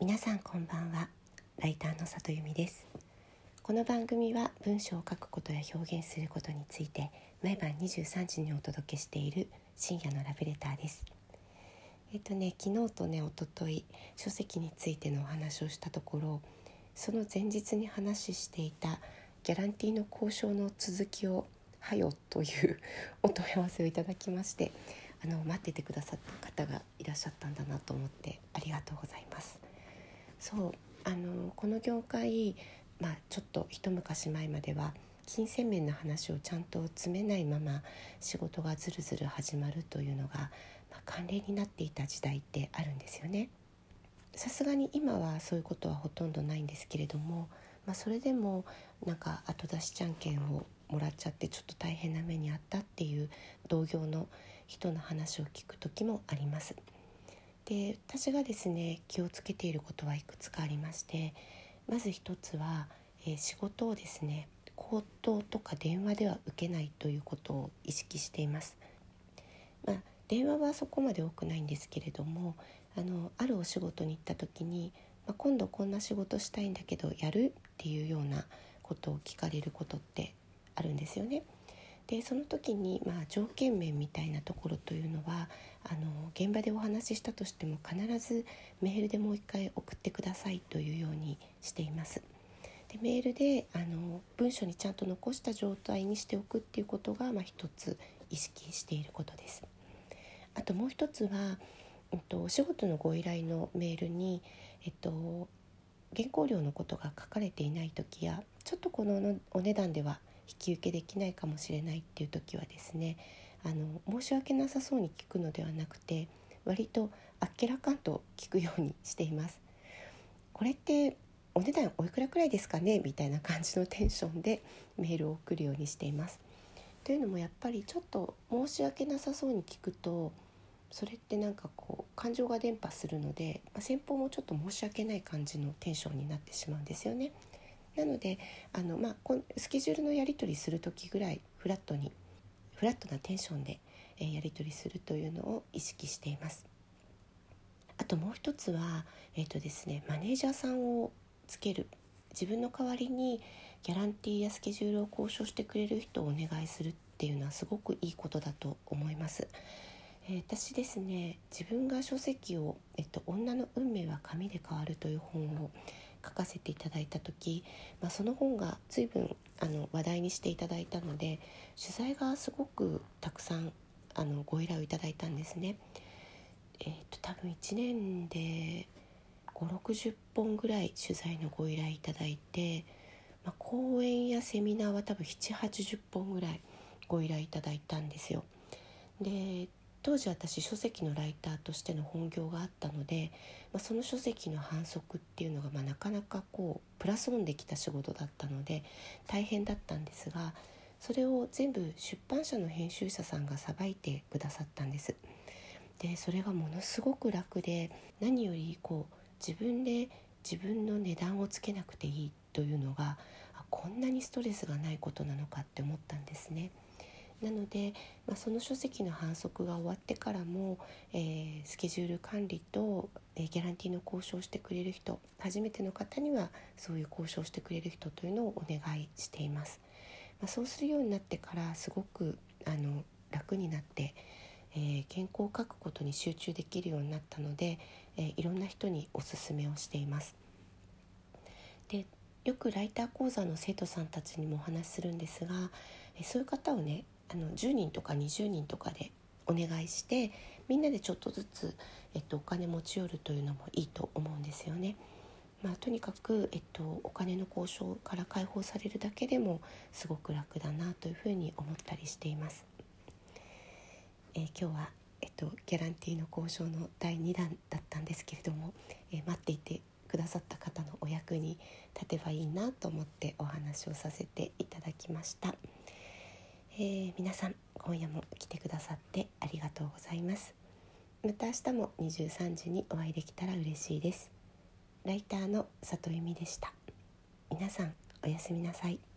皆さんこんばんは。ライターの里由美です。この番組は文章を書くことや表現することについて毎晩23時にお届けしている深夜のラブレターです。えっとね昨日とね一昨日書籍についてのお話をしたところその前日に話していたギャランティーの交渉の続きをはよというお問い合わせをいただきましてあの待っててくださった方がいらっしゃったんだなと思ってありがとうございます。そうあのこの業界、まあ、ちょっと一昔前までは金銭面の話をちゃんと詰めないまま仕事がずるずる始まるというのが、まあ、慣例になっていた時代ってあるんですよね。さすがに今はそういうことはほとんどないんですけれども、まあ、それでもなんか後出しじゃんけんをもらっちゃってちょっと大変な目にあったっていう同業の人の話を聞く時もあります。で私がですね気をつけていることはいくつかありましてまず一つは、えー、仕事をですね口頭とか電話では受けないということを意識しています。まあ、電話はそこまで多くないんですけれどもあのあるお仕事に行った時に、まあ、今度こんな仕事したいんだけどやるっていうようなことを聞かれることってあるんですよね。でその時に、まあ、条件面みたいなところというのはあの現場でお話ししたとしても必ずメールでもう一回送ってくださいというようにしています。でメールであの文書にちゃんと残した状態にしておくっていうことが、まあ、一つ意識していることです。あともう一つは、えっと、お仕事のご依頼のメールに、えっと、原稿料のことが書かれていない時やちょっとこのお値段では引き受けできないかもしれないっていう時はですねあの申し訳なさそうに聞くのではなくて割とあっけらかんと聞くようにしています。これってお値段おいくらくらいですかね？みたいな感じのテンションでメールを送るようにしています。というのもやっぱりちょっと申し訳なさそうに聞くとそれってなんかこう感情が伝播するので、まあ、先方もちょっと申し訳ない感じのテンションになってしまうんですよね。なのであの、まあ、スケジュールのやり取りする時ぐらいフラットにフラットなテンションで、えー、やり取りするというのを意識しています。あともう一つは、えーとですね、マネージャーさんをつける自分の代わりにギャランティーやスケジュールを交渉してくれる人をお願いするっていうのはすごくいいことだと思います。え、私ですね自分が書籍を、えっと「女の運命は紙で変わる」という本を書かせていただいた時、まあ、その本が随分あの話題にしていただいたので取材がすごくたくさんあのご依頼をいただいたんですね。えーと、多分1年で560本ぐらい取材のご依頼いただいて、まあ、講演やセミナーは多分780本ぐらいご依頼いただいたんですよ。で当時私書籍のライターとしての本業があったので、まあ、その書籍の反則っていうのが、まあ、なかなかこうプラスオンできた仕事だったので大変だったんですがそれを全部出版社の編集者さんがさばいてくださったんです。でそれがものすごく楽で何よりこう自分で自分の値段をつけなくていいというのがこんなにストレスがないことなのかって思ったんですね。なので、まあ、その書籍の反則が終わってからも、えー、スケジュール管理と、えー、ギャランティーの交渉してくれる人初めての方にはそういう交渉してくれる人というのをお願いしています。まあ、そうするようになってからすごくあの楽になって、えー、原稿を書くことに集中できるようになったので、えー、いろんな人におすすめをしています。でよくライター講座の生徒さんたちにもお話しするんですが、そういう方をねあの10人とか20人とかでお願いしてみんなでちょっとずつ、えっと、お金持ち寄るというのもいいと思うんですよね。まあ、とにかく、えっと、お金の交渉から解放されるだけでもすごく楽だなというふうに思ったりしています。えー、今日は、えっと、ギャランティーの交渉の第2弾だったんですけれども、えー、待っていてくださった方のお役に立てばいいなと思ってお話をさせていただきました。えー、皆さん今夜も来てくださってありがとうございます。また明日も23時にお会いできたら嬉しいです。ライターの里由美でした。皆さんおやすみなさい。